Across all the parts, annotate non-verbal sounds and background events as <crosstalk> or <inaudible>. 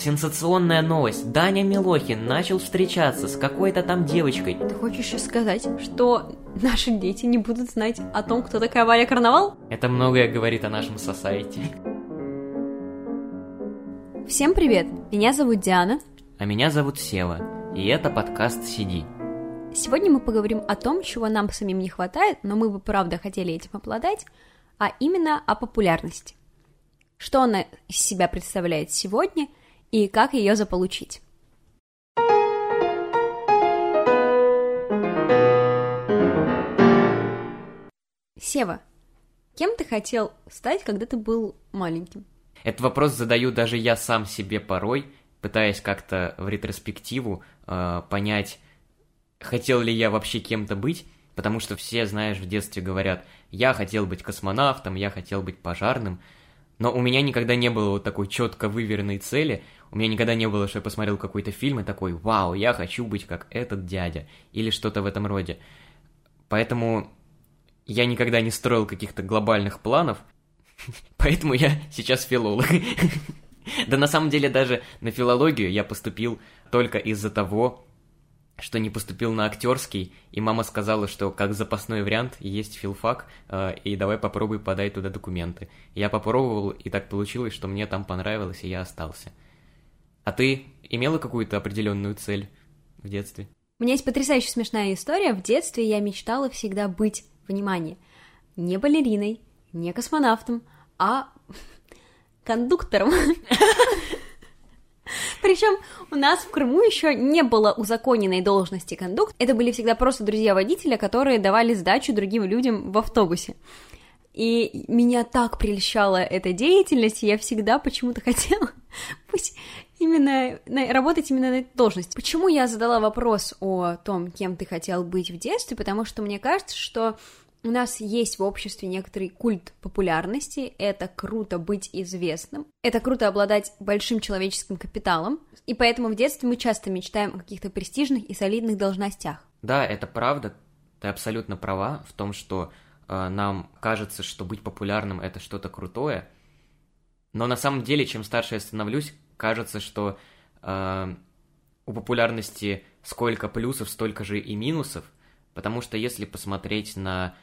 Сенсационная новость. Даня Милохин начал встречаться с какой-то там девочкой. Ты хочешь сейчас сказать, что наши дети не будут знать о том, кто такая Валя Карнавал? Это многое говорит о нашем сосайте. Всем привет! Меня зовут Диана. А меня зовут Сева. И это подкаст «Сиди». Сегодня мы поговорим о том, чего нам самим не хватает, но мы бы правда хотели этим обладать, а именно о популярности. Что она из себя представляет сегодня и как ее заполучить. Сева, кем ты хотел стать, когда ты был маленьким? Этот вопрос задаю даже я сам себе порой, пытаясь как-то в ретроспективу э, понять, хотел ли я вообще кем-то быть, потому что все, знаешь, в детстве говорят, я хотел быть космонавтом, я хотел быть пожарным, но у меня никогда не было вот такой четко выверенной цели, у меня никогда не было, что я посмотрел какой-то фильм и такой, вау, я хочу быть как этот дядя, или что-то в этом роде. Поэтому я никогда не строил каких-то глобальных планов, <laughs> поэтому я сейчас филолог. <laughs> Да на самом деле даже на филологию я поступил только из-за того, что не поступил на актерский, и мама сказала, что как запасной вариант есть филфак, э, и давай попробуй подай туда документы. Я попробовал, и так получилось, что мне там понравилось, и я остался. А ты имела какую-то определенную цель в детстве? У меня есть потрясающе смешная история. В детстве я мечтала всегда быть, внимание, не балериной, не космонавтом, а <laughs> кондуктором. <laughs> Причем у нас в Крыму еще не было узаконенной должности кондукт. Это были всегда просто друзья водителя, которые давали сдачу другим людям в автобусе. И меня так прельщала эта деятельность, и я всегда почему-то <laughs> хотела быть именно на, работать именно на этой должности. Почему я задала вопрос о том, кем ты хотел быть в детстве? Потому что мне кажется, что у нас есть в обществе некоторый культ популярности, это круто быть известным, это круто обладать большим человеческим капиталом, и поэтому в детстве мы часто мечтаем о каких-то престижных и солидных должностях. Да, это правда, ты абсолютно права в том, что э, нам кажется, что быть популярным это что-то крутое, но на самом деле, чем старше я становлюсь, кажется, что э, у популярности сколько плюсов, столько же и минусов, потому что если посмотреть на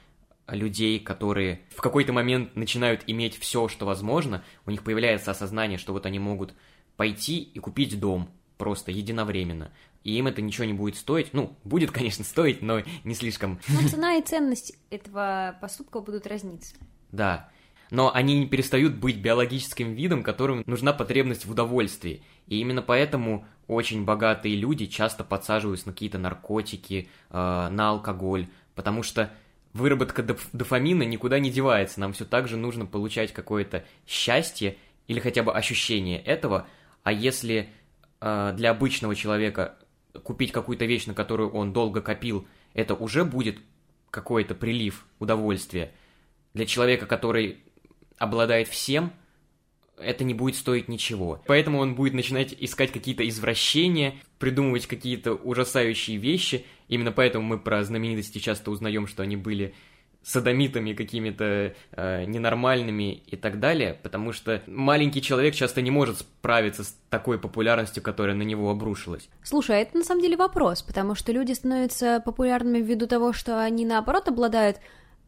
людей, которые в какой-то момент начинают иметь все, что возможно, у них появляется осознание, что вот они могут пойти и купить дом просто единовременно. И им это ничего не будет стоить. Ну, будет, <laughs> конечно, стоить, но не слишком. Но цена и ценность этого поступка будут разниться. Да. Но они не перестают быть биологическим видом, которым нужна потребность в удовольствии. И именно поэтому очень богатые люди часто подсаживаются на какие-то наркотики, э, на алкоголь, потому что выработка доф дофамина никуда не девается. Нам все так же нужно получать какое-то счастье или хотя бы ощущение этого. А если э, для обычного человека купить какую-то вещь, на которую он долго копил, это уже будет какой-то прилив удовольствия. Для человека, который обладает всем, это не будет стоить ничего. Поэтому он будет начинать искать какие-то извращения, придумывать какие-то ужасающие вещи. Именно поэтому мы про знаменитости часто узнаем, что они были садомитами какими-то э, ненормальными и так далее, потому что маленький человек часто не может справиться с такой популярностью, которая на него обрушилась. Слушай, а это на самом деле вопрос, потому что люди становятся популярными ввиду того, что они наоборот обладают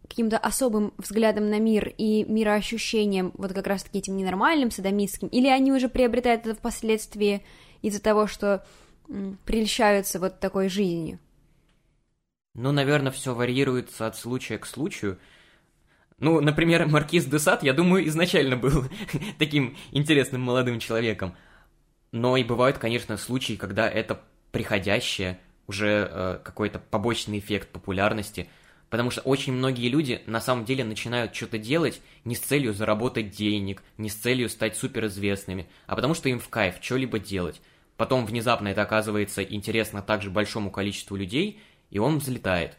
каким-то особым взглядом на мир и мироощущением, вот как раз-таки этим ненормальным, садомистским, или они уже приобретают это впоследствии из-за того, что м, прельщаются вот такой жизнью? Ну, наверное, все варьируется от случая к случаю. Ну, например, Маркиз де Сад, я думаю, изначально был <laughs> таким интересным молодым человеком. Но и бывают, конечно, случаи, когда это приходящее, уже э, какой-то побочный эффект популярности – Потому что очень многие люди на самом деле начинают что-то делать не с целью заработать денег, не с целью стать суперизвестными, а потому что им в кайф что-либо делать. Потом внезапно это оказывается интересно также большому количеству людей, и он взлетает.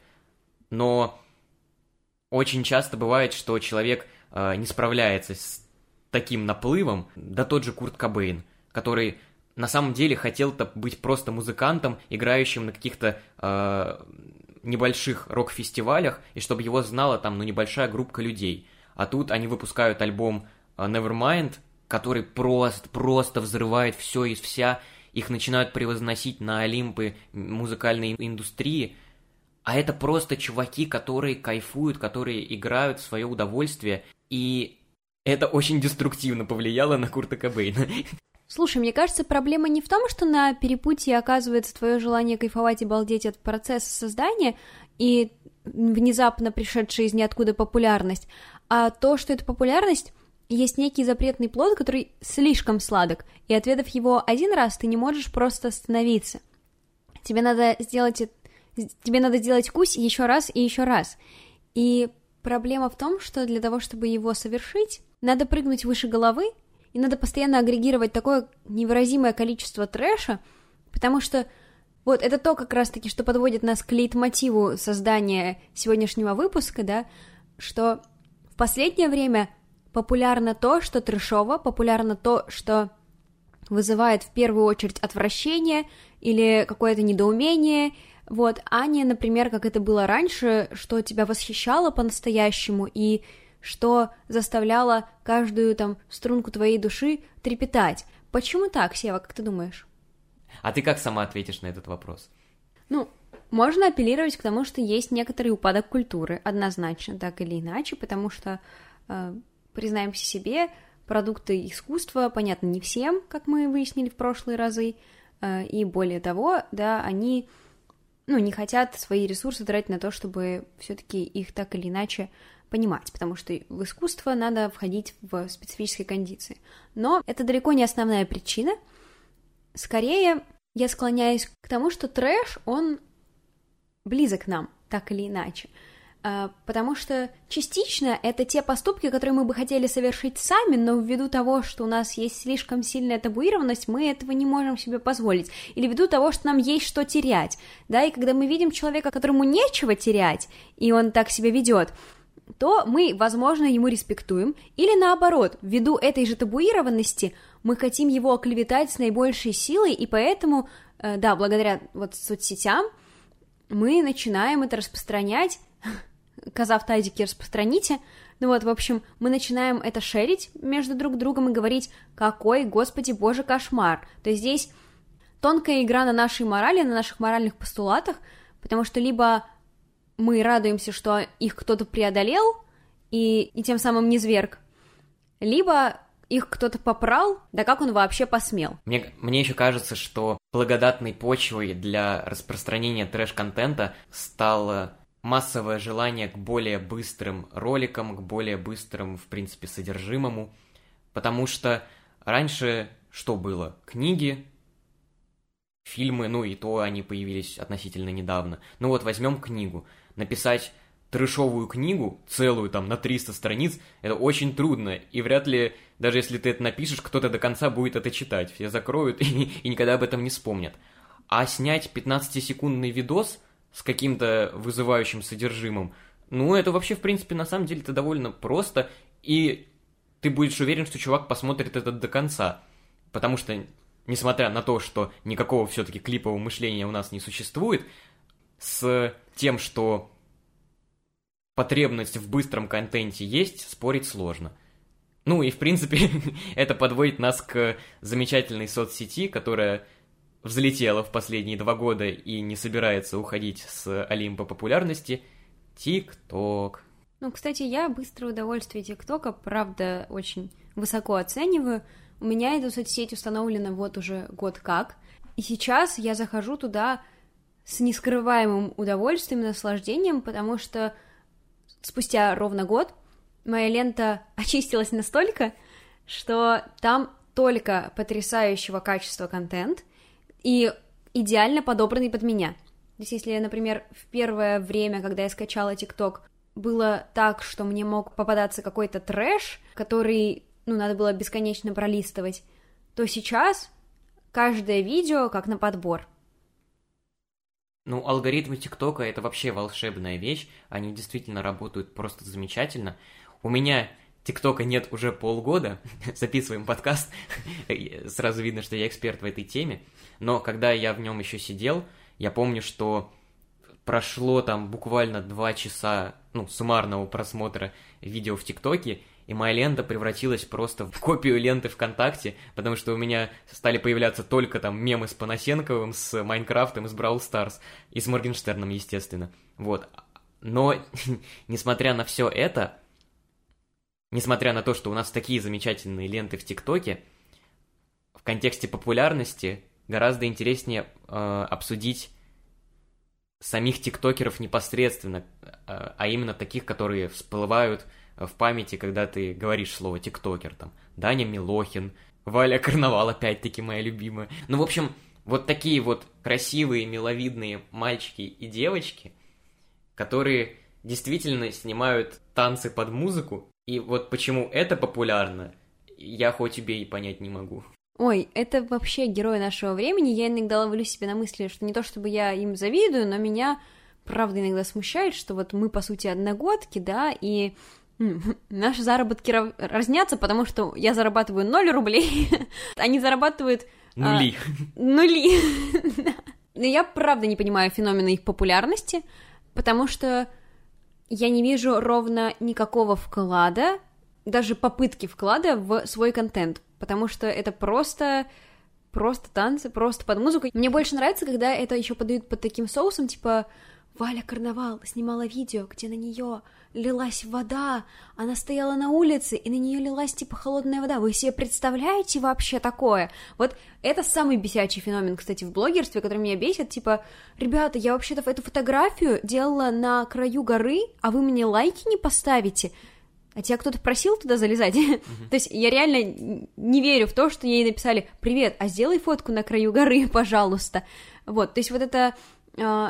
Но очень часто бывает, что человек э, не справляется с таким наплывом, да тот же Курт Кобейн, который на самом деле хотел-то быть просто музыкантом, играющим на каких-то э, небольших рок-фестивалях, и чтобы его знала там, ну, небольшая группа людей. А тут они выпускают альбом э, Nevermind, который просто, просто взрывает все и вся, их начинают превозносить на Олимпы музыкальной индустрии, а это просто чуваки, которые кайфуют, которые играют в свое удовольствие, и это очень деструктивно повлияло на Курта Кобейна. Слушай, мне кажется, проблема не в том, что на перепутье оказывается твое желание кайфовать и балдеть от процесса создания и внезапно пришедшая из ниоткуда популярность, а то, что эта популярность есть некий запретный плод, который слишком сладок, и отведав его один раз, ты не можешь просто остановиться. Тебе надо сделать, тебе надо сделать кусь еще раз и еще раз. И проблема в том, что для того, чтобы его совершить, надо прыгнуть выше головы, и надо постоянно агрегировать такое невыразимое количество трэша, потому что вот это то как раз-таки, что подводит нас к лейтмотиву создания сегодняшнего выпуска, да, что в последнее время популярно то, что трешово, популярно то, что вызывает в первую очередь отвращение или какое-то недоумение, вот, а не, например, как это было раньше, что тебя восхищало по-настоящему и что заставляло каждую там струнку твоей души трепетать. Почему так, Сева, как ты думаешь? А ты как сама ответишь на этот вопрос? Ну, можно апеллировать к тому, что есть некоторый упадок культуры, однозначно, так или иначе, потому что э, признаемся себе, продукты искусства, понятно, не всем, как мы выяснили в прошлые разы, э, и более того, да, они, ну, не хотят свои ресурсы тратить на то, чтобы все-таки их так или иначе понимать, потому что в искусство надо входить в специфические кондиции. Но это далеко не основная причина. Скорее, я склоняюсь к тому, что трэш, он близок нам, так или иначе. А, потому что частично это те поступки, которые мы бы хотели совершить сами, но ввиду того, что у нас есть слишком сильная табуированность, мы этого не можем себе позволить. Или ввиду того, что нам есть что терять. Да, и когда мы видим человека, которому нечего терять, и он так себя ведет, то мы, возможно, ему респектуем, или наоборот, ввиду этой же табуированности мы хотим его оклеветать с наибольшей силой, и поэтому, э, да, благодаря вот соцсетям мы начинаем это распространять коза в тазике распространите. Ну вот, в общем, мы начинаем это шерить между друг другом и говорить, какой, господи, боже, кошмар. То есть здесь тонкая игра на нашей морали, на наших моральных постулатах, потому что либо мы радуемся, что их кто-то преодолел и, и тем самым не зверг, либо их кто-то попрал, да как он вообще посмел? Мне, мне еще кажется, что благодатной почвой для распространения трэш-контента стало массовое желание к более быстрым роликам, к более быстрым, в принципе, содержимому, потому что раньше что было? Книги, фильмы, ну и то они появились относительно недавно. Ну вот возьмем книгу. Написать трешовую книгу, целую там на 300 страниц, это очень трудно, и вряд ли, даже если ты это напишешь, кто-то до конца будет это читать, все закроют и, <laughs> и никогда об этом не вспомнят. А снять 15-секундный видос – с каким-то вызывающим содержимым, ну, это вообще, в принципе, на самом деле это довольно просто, и ты будешь уверен, что чувак посмотрит это до конца. Потому что, несмотря на то, что никакого все-таки клипового мышления у нас не существует, с тем, что потребность в быстром контенте есть, спорить сложно. Ну и, в принципе, <laughs> это подводит нас к замечательной соцсети, которая взлетела в последние два года и не собирается уходить с Олимпа популярности, ТикТок. Ну, кстати, я быстрое удовольствие ТикТока, правда, очень высоко оцениваю. У меня эта соцсеть установлена вот уже год как, и сейчас я захожу туда с нескрываемым удовольствием и наслаждением, потому что спустя ровно год моя лента очистилась настолько, что там только потрясающего качества контент, и идеально подобранный под меня. То есть, если, например, в первое время, когда я скачала ТикТок, было так, что мне мог попадаться какой-то трэш, который, ну, надо было бесконечно пролистывать, то сейчас каждое видео как на подбор. Ну, алгоритмы ТикТока — это вообще волшебная вещь, они действительно работают просто замечательно. У меня ТикТока нет уже полгода, <laughs> записываем подкаст, <laughs> сразу видно, что я эксперт в этой теме, но когда я в нем еще сидел, я помню, что прошло там буквально два часа, ну, суммарного просмотра видео в ТикТоке, и моя лента превратилась просто в копию ленты ВКонтакте, потому что у меня стали появляться только там мемы с Панасенковым, с Майнкрафтом, с Brawl Stars и с Моргенштерном, естественно. Вот. Но, <laughs> несмотря на все это, несмотря на то, что у нас такие замечательные ленты в ТикТоке, в контексте популярности гораздо интереснее э, обсудить самих тиктокеров непосредственно, э, а именно таких, которые всплывают в памяти, когда ты говоришь слово тиктокер, там, Даня Милохин, Валя Карнавал, опять-таки моя любимая. Ну, в общем, вот такие вот красивые, миловидные мальчики и девочки, которые действительно снимают танцы под музыку, и вот почему это популярно, я хоть убей понять не могу. Ой, это вообще герои нашего времени. Я иногда ловлю себе на мысли, что не то чтобы я им завидую, но меня правда иногда смущает, что вот мы, по сути, одногодки, да, и <laughs> наши заработки разнятся, потому что я зарабатываю 0 рублей, <laughs> они зарабатывают... Нули. А, нули. <laughs> Но я правда не понимаю феномена их популярности, потому что я не вижу ровно никакого вклада, даже попытки вклада в свой контент потому что это просто просто танцы, просто под музыку. Мне больше нравится, когда это еще подают под таким соусом, типа Валя Карнавал снимала видео, где на нее лилась вода, она стояла на улице, и на нее лилась типа холодная вода. Вы себе представляете вообще такое? Вот это самый бесячий феномен, кстати, в блогерстве, который меня бесит, типа, ребята, я вообще-то эту фотографию делала на краю горы, а вы мне лайки не поставите? а тебя кто-то просил туда залезать? <laughs> Uh-huh. то есть я реально не верю в то, что ей написали «Привет, а сделай фотку на краю горы, <laughs> пожалуйста». Вот, то есть вот это э,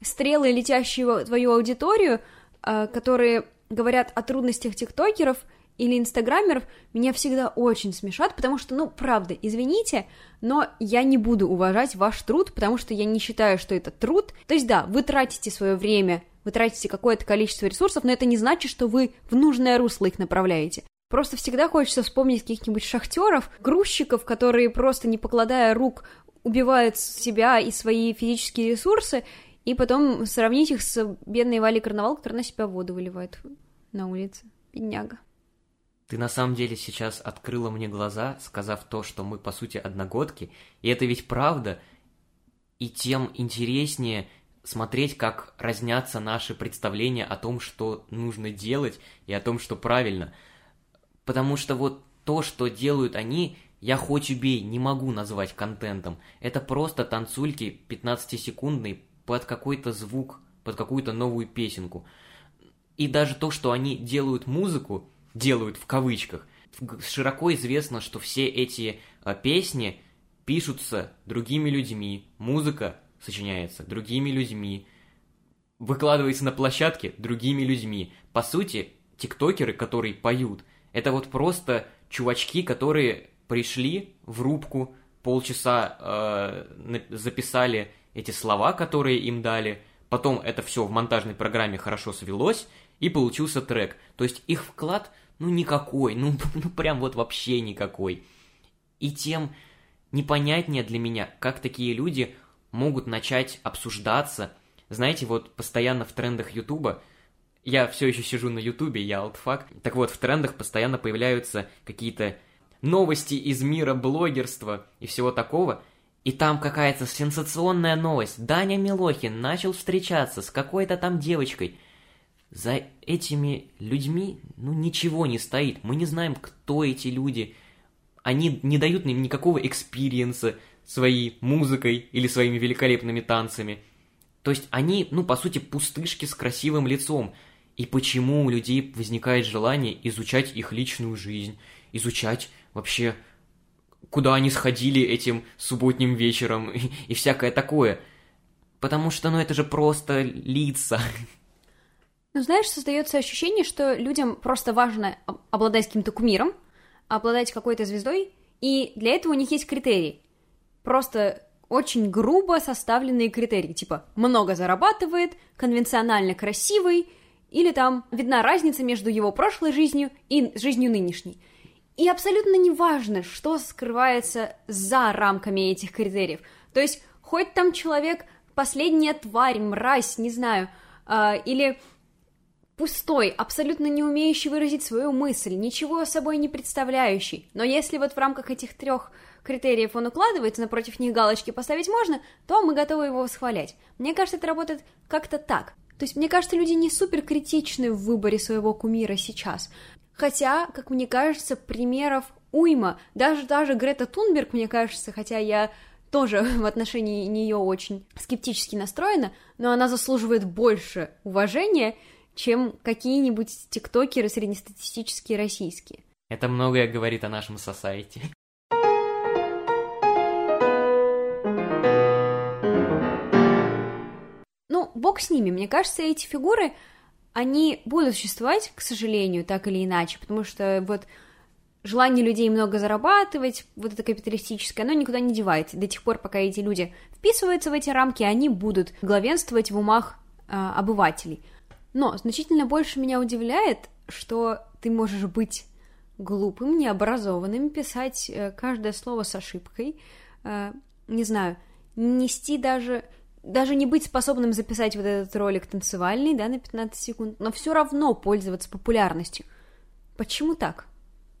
стрелы, летящие в твою аудиторию, которые говорят о трудностях тиктокеров или инстаграмеров, меня всегда очень смешат, потому что, ну, правда, извините, но я не буду уважать ваш труд, потому что я не считаю, что это труд. То есть, да, вы тратите свое время вы тратите какое-то количество ресурсов, но это не значит, что вы в нужное русло их направляете. Просто всегда хочется вспомнить каких-нибудь шахтеров, грузчиков, которые просто не покладая рук убивают себя и свои физические ресурсы, и потом сравнить их с бедной Валей Карнавал, которая на себя воду выливает на улице. Бедняга. Ты на самом деле сейчас открыла мне глаза, сказав то, что мы по сути одногодки, и это ведь правда, и тем интереснее смотреть, как разнятся наши представления о том, что нужно делать и о том, что правильно. Потому что вот то, что делают они, я хоть убей, не могу назвать контентом. Это просто танцульки 15-секундные под какой-то звук, под какую-то новую песенку. И даже то, что они делают музыку, делают в кавычках, широко известно, что все эти а, песни пишутся другими людьми, музыка сочиняется другими людьми, выкладывается на площадке другими людьми. По сути, тиктокеры, которые поют, это вот просто чувачки, которые пришли в рубку, полчаса э, записали эти слова, которые им дали, потом это все в монтажной программе хорошо свелось, и получился трек. То есть их вклад, ну, никакой, ну, <laughs> ну прям вот вообще никакой. И тем непонятнее для меня, как такие люди могут начать обсуждаться. Знаете, вот постоянно в трендах Ютуба, я все еще сижу на Ютубе, я алтфак, так вот, в трендах постоянно появляются какие-то новости из мира блогерства и всего такого, и там какая-то сенсационная новость. Даня Милохин начал встречаться с какой-то там девочкой. За этими людьми, ну, ничего не стоит. Мы не знаем, кто эти люди. Они не дают нам никакого экспириенса своей музыкой или своими великолепными танцами. То есть они, ну, по сути, пустышки с красивым лицом. И почему у людей возникает желание изучать их личную жизнь, изучать вообще, куда они сходили этим субботним вечером <laughs> и, и всякое такое. Потому что, ну, это же просто лица. Ну, знаешь, создается ощущение, что людям просто важно обладать каким-то кумиром, обладать какой-то звездой, и для этого у них есть критерии просто очень грубо составленные критерии, типа много зарабатывает, конвенционально красивый, или там видна разница между его прошлой жизнью и жизнью нынешней. И абсолютно не важно, что скрывается за рамками этих критериев. То есть, хоть там человек последняя тварь, мразь, не знаю, э, или пустой, абсолютно не умеющий выразить свою мысль, ничего собой не представляющий. Но если вот в рамках этих трех критериев он укладывается, напротив них галочки поставить можно, то мы готовы его восхвалять. Мне кажется, это работает как-то так. То есть, мне кажется, люди не супер критичны в выборе своего кумира сейчас. Хотя, как мне кажется, примеров уйма. Даже даже Грета Тунберг, мне кажется, хотя я тоже <laughs> в отношении нее очень скептически настроена, но она заслуживает больше уважения, чем какие-нибудь тиктокеры среднестатистические российские. Это многое говорит о нашем сосайте. Ну, бог с ними. Мне кажется, эти фигуры, они будут существовать, к сожалению, так или иначе, потому что вот желание людей много зарабатывать, вот это капиталистическое, оно никуда не девается. До тех пор, пока эти люди вписываются в эти рамки, они будут главенствовать в умах э, обывателей. Но значительно больше меня удивляет, что ты можешь быть глупым, необразованным, писать э, каждое слово с ошибкой, э, не знаю, нести даже даже не быть способным записать вот этот ролик танцевальный, да, на 15 секунд, но все равно пользоваться популярностью. Почему так?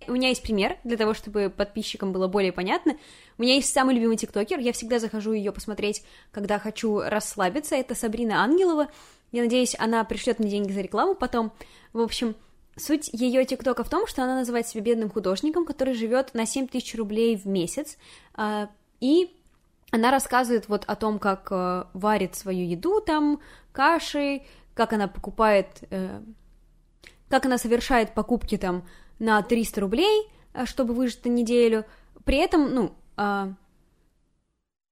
У меня есть пример, для того, чтобы подписчикам было более понятно. У меня есть самый любимый тиктокер, я всегда захожу ее посмотреть, когда хочу расслабиться, это Сабрина Ангелова. Я надеюсь, она пришлет мне деньги за рекламу потом. В общем, суть ее тиктока в том, что она называет себя бедным художником, который живет на 7 тысяч рублей в месяц, а, и она рассказывает вот о том, как э, варит свою еду там, каши, как она покупает, э, как она совершает покупки там на 300 рублей, э, чтобы выжить на неделю, при этом, ну, э,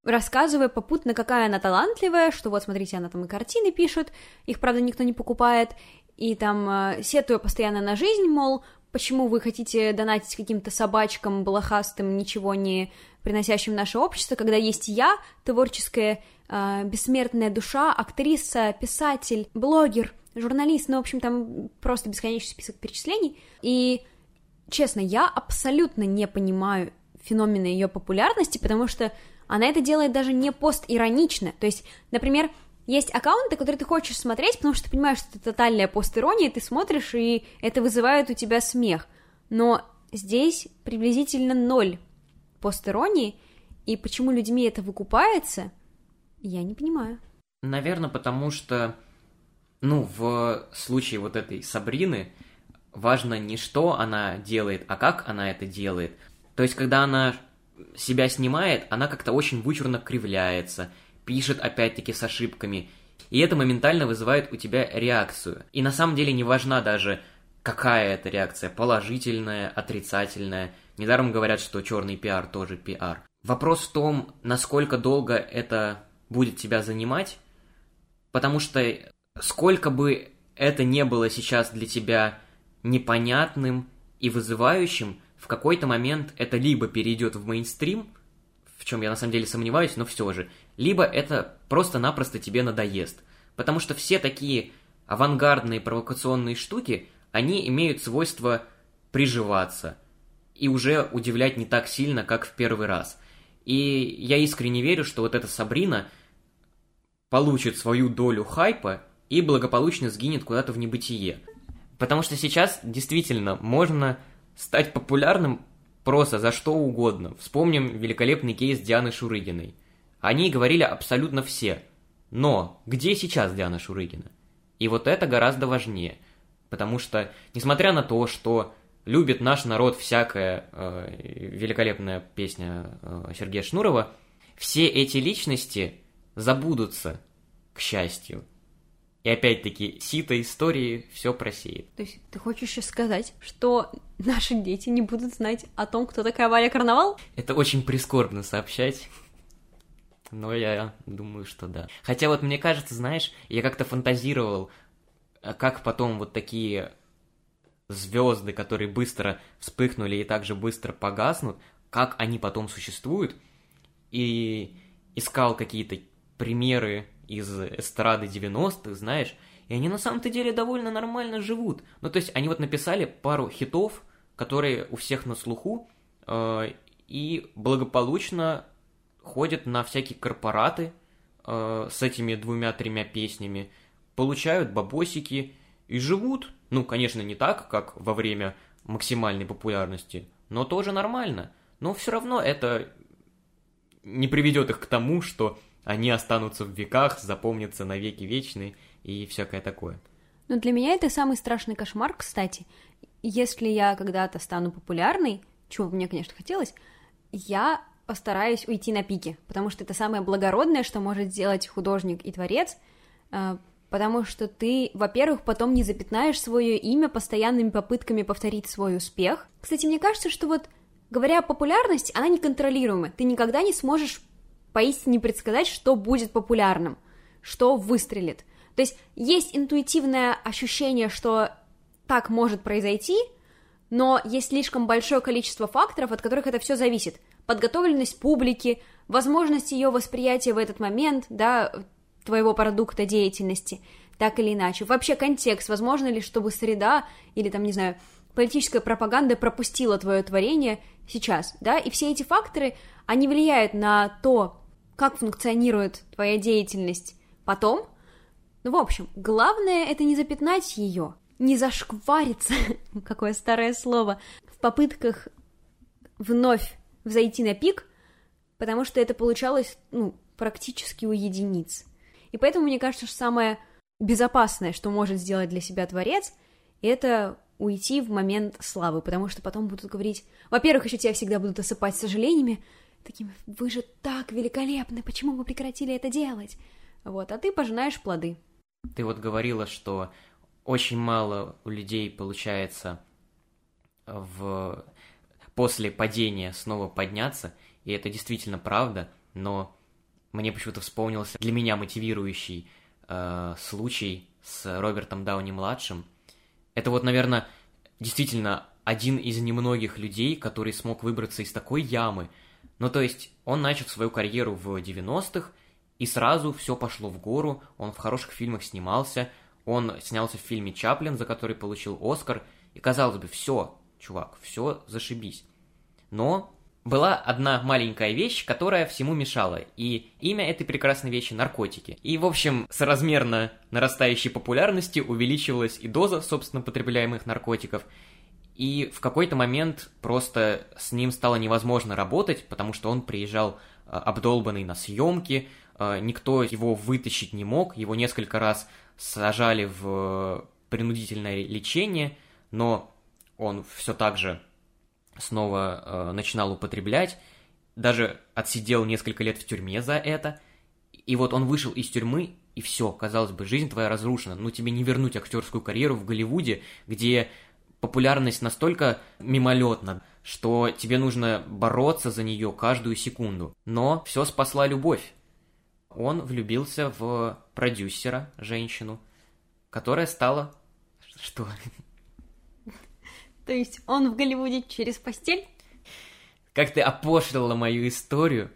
рассказывая попутно, какая она талантливая, что вот, смотрите, она там и картины пишет, их, правда, никто не покупает, и там э, сетуя постоянно на жизнь, мол, почему вы хотите донатить каким-то собачкам, балахастым, ничего не приносящим наше общество, когда есть я, творческая, э, бессмертная душа, актриса, писатель, блогер, журналист, ну, в общем, там просто бесконечный список перечислений, и, честно, я абсолютно не понимаю феномена ее популярности, потому что она это делает даже не постиронично, то есть, например, есть аккаунты, которые ты хочешь смотреть, потому что ты понимаешь, что это тотальная постирония, ты смотришь, и это вызывает у тебя смех. Но здесь приблизительно ноль постиронии, и почему людьми это выкупается, я не понимаю. Наверное, потому что, ну, в случае вот этой Сабрины важно не что она делает, а как она это делает. То есть, когда она себя снимает, она как-то очень вычурно кривляется – пишет опять-таки с ошибками, и это моментально вызывает у тебя реакцию. И на самом деле не важна даже какая это реакция, положительная, отрицательная. Недаром говорят, что черный пиар тоже пиар. Вопрос в том, насколько долго это будет тебя занимать, потому что сколько бы это не было сейчас для тебя непонятным и вызывающим, в какой-то момент это либо перейдет в мейнстрим, в чем я на самом деле сомневаюсь, но все же, либо это просто-напросто тебе надоест. Потому что все такие авангардные провокационные штуки, они имеют свойство приживаться и уже удивлять не так сильно, как в первый раз. И я искренне верю, что вот эта Сабрина получит свою долю хайпа и благополучно сгинет куда-то в небытие. Потому что сейчас действительно можно стать популярным просто за что угодно. Вспомним великолепный кейс Дианы Шурыгиной – они говорили абсолютно все. Но где сейчас Диана Шурыгина? И вот это гораздо важнее. Потому что, несмотря на то, что любит наш народ всякая э, великолепная песня э, Сергея Шнурова, все эти личности забудутся, к счастью. И опять-таки, сито истории все просеет. То есть ты хочешь сейчас сказать, что наши дети не будут знать о том, кто такая Валя Карнавал? Это очень прискорбно сообщать. Но я думаю, что да. Хотя вот мне кажется, знаешь, я как-то фантазировал, а как потом вот такие звезды, которые быстро вспыхнули и также быстро погаснут, как они потом существуют, и искал какие-то примеры из эстрады 90-х, знаешь, и они на самом-то деле довольно нормально живут. Ну, то есть они вот написали пару хитов, которые у всех на слуху, э, и благополучно ходят на всякие корпораты э, с этими двумя-тремя песнями, получают бабосики и живут. Ну, конечно, не так, как во время максимальной популярности, но тоже нормально. Но все равно это не приведет их к тому, что они останутся в веках, запомнятся на веки вечные и всякое такое. Но для меня это самый страшный кошмар, кстати. Если я когда-то стану популярной, чего бы мне, конечно, хотелось, я постараюсь уйти на пике, потому что это самое благородное, что может сделать художник и творец, э, потому что ты, во-первых, потом не запятнаешь свое имя постоянными попытками повторить свой успех. Кстати, мне кажется, что вот, говоря о популярности, она неконтролируема. Ты никогда не сможешь поистине предсказать, что будет популярным, что выстрелит. То есть есть интуитивное ощущение, что так может произойти, но есть слишком большое количество факторов, от которых это все зависит. Подготовленность публики, возможность ее восприятия в этот момент, да, твоего продукта деятельности, так или иначе. Вообще контекст, возможно ли, чтобы среда или там, не знаю, политическая пропаганда пропустила твое творение сейчас, да, и все эти факторы, они влияют на то, как функционирует твоя деятельность потом. Ну, в общем, главное это не запятнать ее, не зашквариться, <laughs> какое старое слово, в попытках вновь взойти на пик, потому что это получалось, ну, практически у единиц. И поэтому мне кажется, что самое безопасное, что может сделать для себя творец, это уйти в момент славы, потому что потом будут говорить... Во-первых, еще тебя всегда будут осыпать сожалениями, такими, вы же так великолепны, почему вы прекратили это делать? Вот, а ты пожинаешь плоды. Ты вот говорила, что очень мало у людей получается в... после падения снова подняться, и это действительно правда, но мне почему-то вспомнился для меня мотивирующий э, случай с Робертом Дауни-младшим. Это вот, наверное, действительно один из немногих людей, который смог выбраться из такой ямы. Ну, то есть, он начал свою карьеру в 90-х, и сразу все пошло в гору, он в хороших фильмах снимался, он снялся в фильме «Чаплин», за который получил Оскар, и казалось бы, все, чувак, все зашибись. Но была одна маленькая вещь, которая всему мешала, и имя этой прекрасной вещи – наркотики. И, в общем, соразмерно нарастающей популярности увеличивалась и доза, собственно, потребляемых наркотиков, и в какой-то момент просто с ним стало невозможно работать, потому что он приезжал а, обдолбанный на съемки, а, никто его вытащить не мог, его несколько раз сажали в принудительное лечение, но он все так же снова э, начинал употреблять, даже отсидел несколько лет в тюрьме за это, и вот он вышел из тюрьмы, и все, казалось бы, жизнь твоя разрушена, ну тебе не вернуть актерскую карьеру в Голливуде, где популярность настолько мимолетна, что тебе нужно бороться за нее каждую секунду. Но все спасла любовь. Он влюбился в продюсера, женщину, которая стала... Что? То есть он в Голливуде через постель? Как ты опошлила мою историю.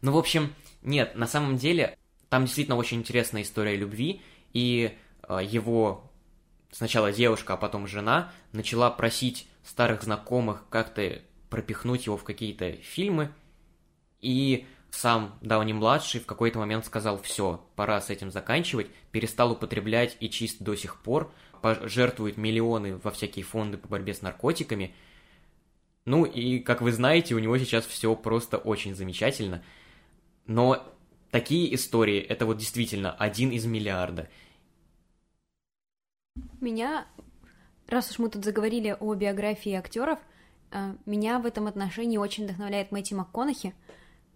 Ну, в общем, нет, на самом деле, там действительно очень интересная история любви, и э, его сначала девушка, а потом жена начала просить старых знакомых как-то пропихнуть его в какие-то фильмы, и сам Дауни-младший в какой-то момент сказал, все, пора с этим заканчивать, перестал употреблять и чист до сих пор, пожертвует миллионы во всякие фонды по борьбе с наркотиками. Ну и, как вы знаете, у него сейчас все просто очень замечательно. Но такие истории, это вот действительно один из миллиарда. Меня, раз уж мы тут заговорили о биографии актеров, э, меня в этом отношении очень вдохновляет Мэтти МакКонахи,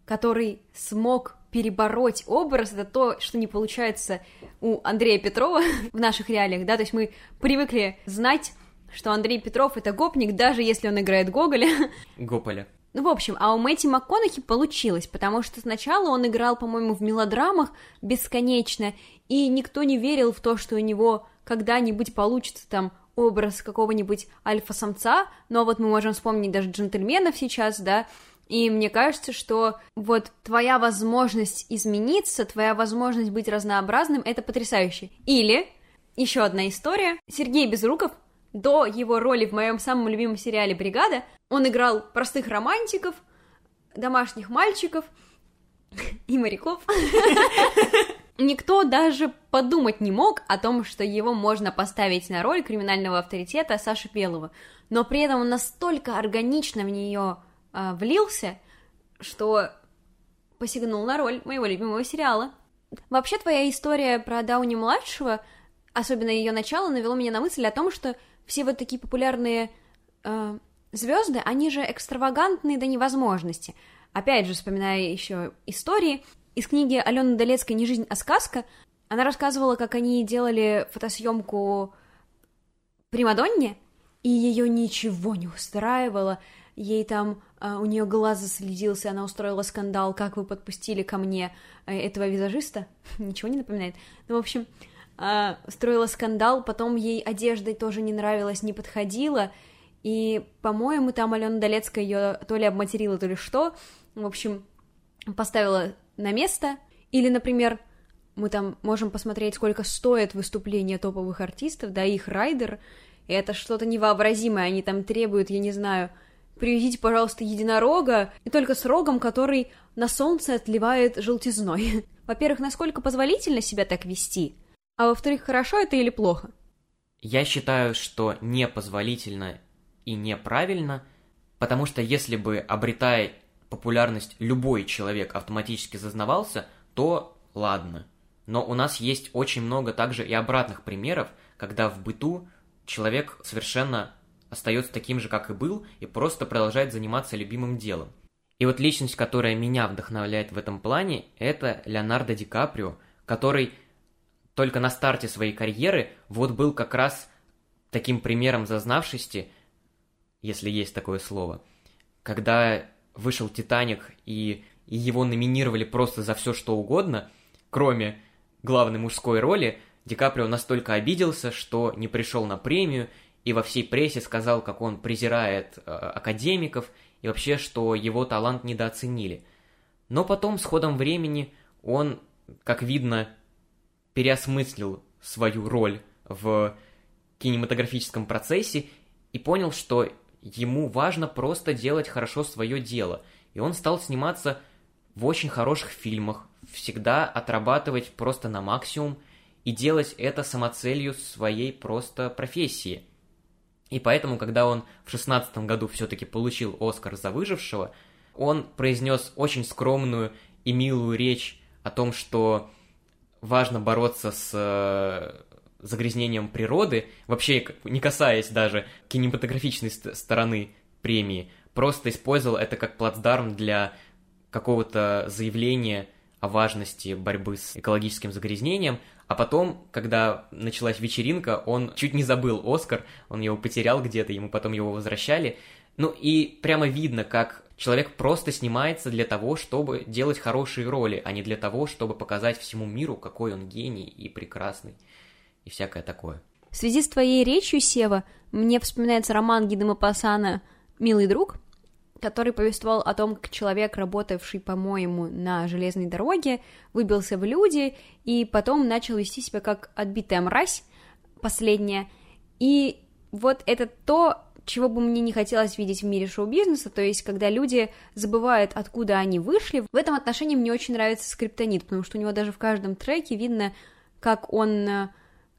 который смог перебороть образ, это то, что не получается у Андрея Петрова <laughs> в наших реалиях, да, то есть мы привыкли знать, что Андрей Петров это гопник, даже если он играет Гоголя. <laughs> Гополя. Ну, в общем, а у Мэтти МакКонахи получилось, потому что сначала он играл, по-моему, в мелодрамах бесконечно, и никто не верил в то, что у него когда-нибудь получится там образ какого-нибудь альфа-самца, но вот мы можем вспомнить даже джентльменов сейчас, да, и мне кажется, что вот твоя возможность измениться, твоя возможность быть разнообразным, это потрясающе. Или еще одна история. Сергей Безруков до его роли в моем самом любимом сериале «Бригада» он играл простых романтиков, домашних мальчиков <laughs> и моряков. <laughs> Никто даже подумать не мог о том, что его можно поставить на роль криминального авторитета Саши Белого, но при этом он настолько органично в нее э, влился, что посягнул на роль моего любимого сериала. Вообще, твоя история про Дауни-младшего, особенно ее начало, навело меня на мысль о том, что все вот такие популярные э, звезды, они же экстравагантные до невозможности. Опять же, вспоминая еще истории, из книги Алены Долецкой «Не жизнь, а сказка», она рассказывала, как они делали фотосъемку Примадонне, и ее ничего не устраивало, ей там, а, у нее глаз заследился, она устроила скандал, как вы подпустили ко мне а, этого визажиста, <laughs> ничего не напоминает, ну, в общем, а, устроила скандал, потом ей одежда тоже не нравилась, не подходила, и, по-моему, там Алена Долецкая ее то ли обматерила, то ли что, в общем, поставила на место, или, например, мы там можем посмотреть, сколько стоит выступление топовых артистов, да, их райдер, это что-то невообразимое, они там требуют, я не знаю, привезите, пожалуйста, единорога, и только с рогом, который на солнце отливает желтизной. <laughs> Во-первых, насколько позволительно себя так вести, а во-вторых, хорошо это или плохо? Я считаю, что непозволительно и неправильно, потому что если бы, обретая популярность любой человек автоматически зазнавался, то ладно. Но у нас есть очень много также и обратных примеров, когда в быту человек совершенно остается таким же, как и был, и просто продолжает заниматься любимым делом. И вот личность, которая меня вдохновляет в этом плане, это Леонардо Ди Каприо, который только на старте своей карьеры вот был как раз таким примером зазнавшести, если есть такое слово, когда вышел «Титаник» и, и его номинировали просто за все, что угодно, кроме главной мужской роли, Ди Каприо настолько обиделся, что не пришел на премию и во всей прессе сказал, как он презирает э, академиков и вообще, что его талант недооценили. Но потом, с ходом времени, он, как видно, переосмыслил свою роль в кинематографическом процессе и понял, что ему важно просто делать хорошо свое дело. И он стал сниматься в очень хороших фильмах, всегда отрабатывать просто на максимум и делать это самоцелью своей просто профессии. И поэтому, когда он в шестнадцатом году все-таки получил Оскар за выжившего, он произнес очень скромную и милую речь о том, что важно бороться с загрязнением природы, вообще не касаясь даже кинематографичной стороны премии, просто использовал это как плацдарм для какого-то заявления о важности борьбы с экологическим загрязнением, а потом, когда началась вечеринка, он чуть не забыл Оскар, он его потерял где-то, ему потом его возвращали. Ну и прямо видно, как человек просто снимается для того, чтобы делать хорошие роли, а не для того, чтобы показать всему миру, какой он гений и прекрасный и всякое такое. В связи с твоей речью, Сева, мне вспоминается роман Гиды Мапасана «Милый друг», который повествовал о том, как человек, работавший, по-моему, на железной дороге, выбился в люди и потом начал вести себя как отбитая мразь, последняя. И вот это то, чего бы мне не хотелось видеть в мире шоу-бизнеса, то есть когда люди забывают, откуда они вышли. В этом отношении мне очень нравится Скриптонит, потому что у него даже в каждом треке видно, как он э,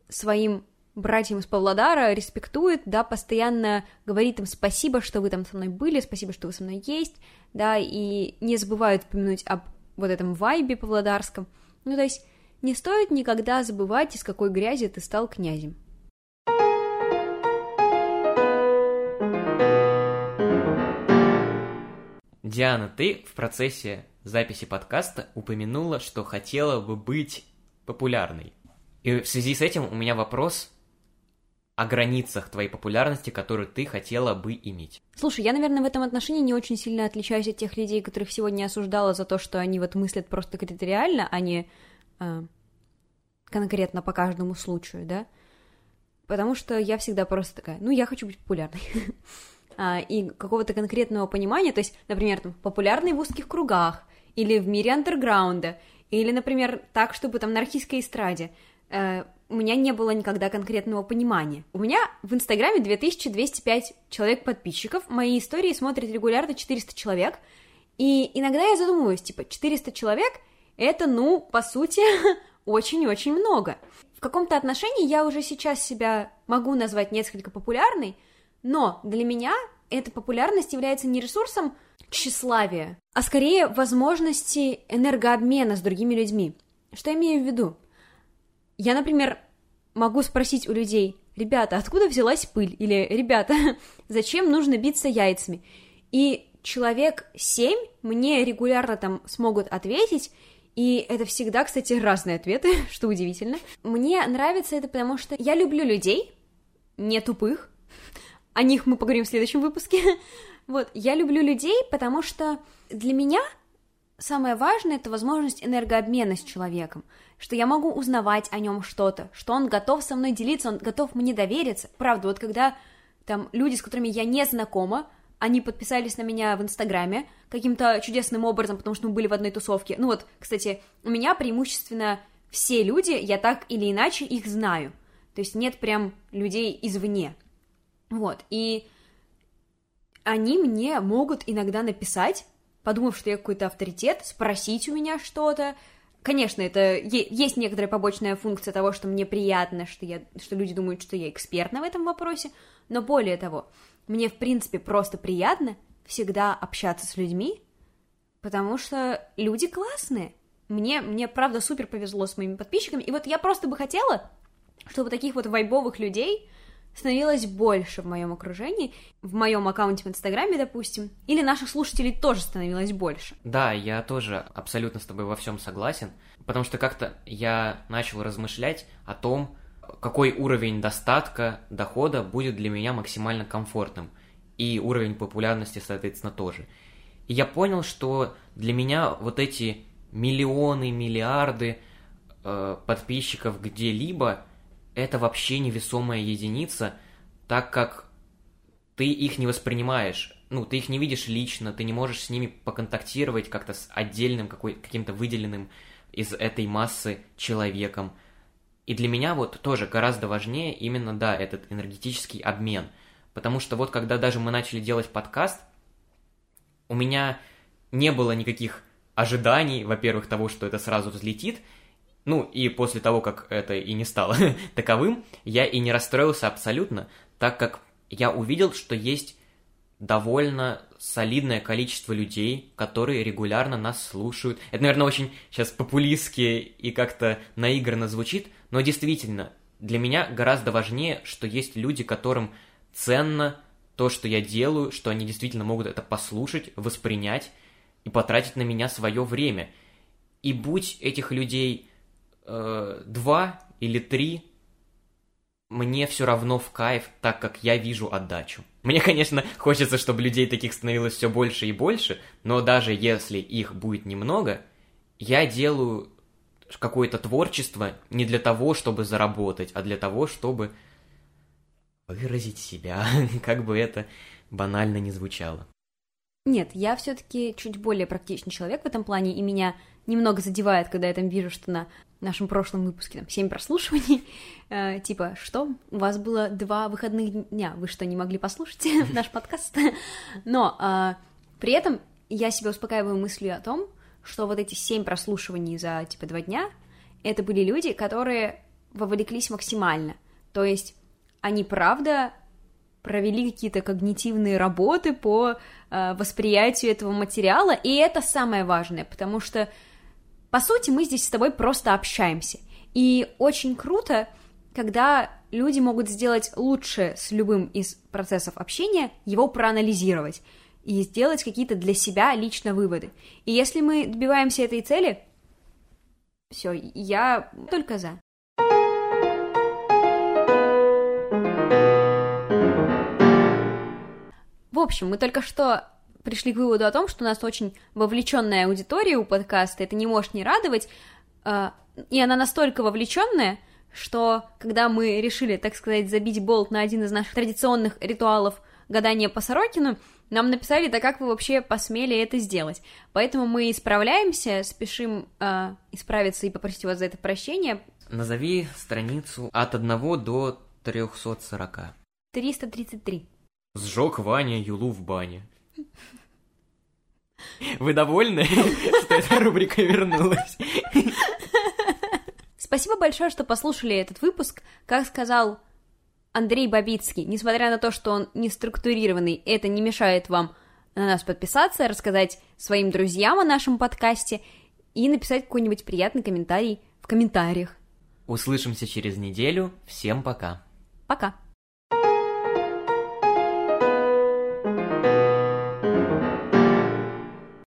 своим братьям из Павлодара респектует, да, постоянно говорит им спасибо, что вы там со мной были, спасибо, что вы со мной есть, да, и не забывают упомянуть об вот этом вайбе павлодарском. Ну, то есть не стоит никогда забывать, из какой грязи ты стал князем. Диана, ты в процессе записи подкаста упомянула, что хотела бы быть популярной. И в связи с этим у меня вопрос о границах твоей популярности, которую ты хотела бы иметь. Слушай, я, наверное, в этом отношении не очень сильно отличаюсь от тех людей, которых сегодня осуждала за то, что они вот мыслят просто критериально, а не э, конкретно по каждому случаю, да? Потому что я всегда просто такая, ну, я хочу быть популярной. <laughs> а, и какого-то конкретного понимания, то есть, например, там, популярной в узких кругах, или в мире андерграунда, или, например, так, чтобы там на архийской эстраде э, у меня не было никогда конкретного понимания. У меня в Инстаграме 2205 человек подписчиков, мои истории смотрят регулярно 400 человек, и иногда я задумываюсь, типа, 400 человек — это, ну, по сути, <laughs> очень-очень много. В каком-то отношении я уже сейчас себя могу назвать несколько популярной, но для меня эта популярность является не ресурсом тщеславия, а скорее возможности энергообмена с другими людьми. Что я имею в виду? Я, например, могу спросить у людей, ребята, откуда взялась пыль? Или, ребята, <laughs> зачем нужно биться яйцами? И человек семь мне регулярно там смогут ответить, и это всегда, кстати, разные ответы, <laughs> что удивительно. Мне нравится это, потому что я люблю людей, не тупых. О них мы поговорим в следующем выпуске. <laughs> Вот, я люблю людей, потому что для меня самое важное это возможность энергообмена с человеком, что я могу узнавать о нем что-то, что он готов со мной делиться, он готов мне довериться. Правда, вот когда там люди, с которыми я не знакома, они подписались на меня в Инстаграме каким-то чудесным образом, потому что мы были в одной тусовке. Ну вот, кстати, у меня преимущественно все люди, я так или иначе их знаю. То есть нет прям людей извне. Вот, и они мне могут иногда написать, подумав, что я какой-то авторитет, спросить у меня что-то. Конечно, это есть некоторая побочная функция того, что мне приятно, что, я, что люди думают, что я экспертна в этом вопросе, но более того, мне, в принципе, просто приятно всегда общаться с людьми, потому что люди классные. Мне, мне, правда, супер повезло с моими подписчиками, и вот я просто бы хотела, чтобы таких вот вайбовых людей становилось больше в моем окружении, в моем аккаунте в Инстаграме, допустим, или наших слушателей тоже становилось больше. Да, я тоже абсолютно с тобой во всем согласен, потому что как-то я начал размышлять о том, какой уровень достатка, дохода будет для меня максимально комфортным, и уровень популярности, соответственно, тоже. И я понял, что для меня вот эти миллионы, миллиарды э, подписчиков где-либо это вообще невесомая единица, так как ты их не воспринимаешь, ну, ты их не видишь лично, ты не можешь с ними поконтактировать как-то с отдельным, какой, каким-то выделенным из этой массы человеком – и для меня вот тоже гораздо важнее именно, да, этот энергетический обмен. Потому что вот когда даже мы начали делать подкаст, у меня не было никаких ожиданий, во-первых, того, что это сразу взлетит, ну и после того, как это и не стало <laughs> таковым, я и не расстроился абсолютно, так как я увидел, что есть довольно солидное количество людей, которые регулярно нас слушают. Это, наверное, очень сейчас популистски и как-то наигранно звучит, но действительно, для меня гораздо важнее, что есть люди, которым ценно то, что я делаю, что они действительно могут это послушать, воспринять и потратить на меня свое время. И будь этих людей э, два или три, мне все равно в кайф, так как я вижу отдачу. Мне, конечно, хочется, чтобы людей таких становилось все больше и больше, но даже если их будет немного, я делаю какое-то творчество не для того, чтобы заработать, а для того, чтобы выразить себя, <laughs> как бы это банально не звучало. Нет, я все-таки чуть более практичный человек в этом плане, и меня немного задевает, когда я там вижу, что на нашем прошлом выпуске там 7 прослушиваний, <laughs> э, типа, что, у вас было два выходных дня, вы что, не могли послушать <laughs> наш подкаст? <laughs> Но э, при этом я себя успокаиваю мыслью о том, что вот эти 7 прослушиваний за, типа, два дня, это были люди, которые вовлеклись максимально, то есть они, правда, провели какие-то когнитивные работы по э, восприятию этого материала, и это самое важное, потому что, по сути, мы здесь с тобой просто общаемся. И очень круто, когда люди могут сделать лучше с любым из процессов общения, его проанализировать и сделать какие-то для себя лично выводы. И если мы добиваемся этой цели, все, я только за. В общем, мы только что пришли к выводу о том, что у нас очень вовлеченная аудитория у подкаста, это не может не радовать, а, и она настолько вовлеченная, что когда мы решили, так сказать, забить болт на один из наших традиционных ритуалов гадания по Сорокину, нам написали, да как вы вообще посмели это сделать. Поэтому мы исправляемся, спешим э, исправиться и попросить вас за это прощения. Назови страницу от 1 до 340. 333. Сжег Ваня Юлу в бане. Вы довольны, <laughs> что эта рубрика вернулась? Спасибо большое, что послушали этот выпуск. Как сказал Андрей Бабицкий, несмотря на то, что он не структурированный, это не мешает вам на нас подписаться, рассказать своим друзьям о нашем подкасте и написать какой-нибудь приятный комментарий в комментариях. Услышимся через неделю. Всем пока. Пока.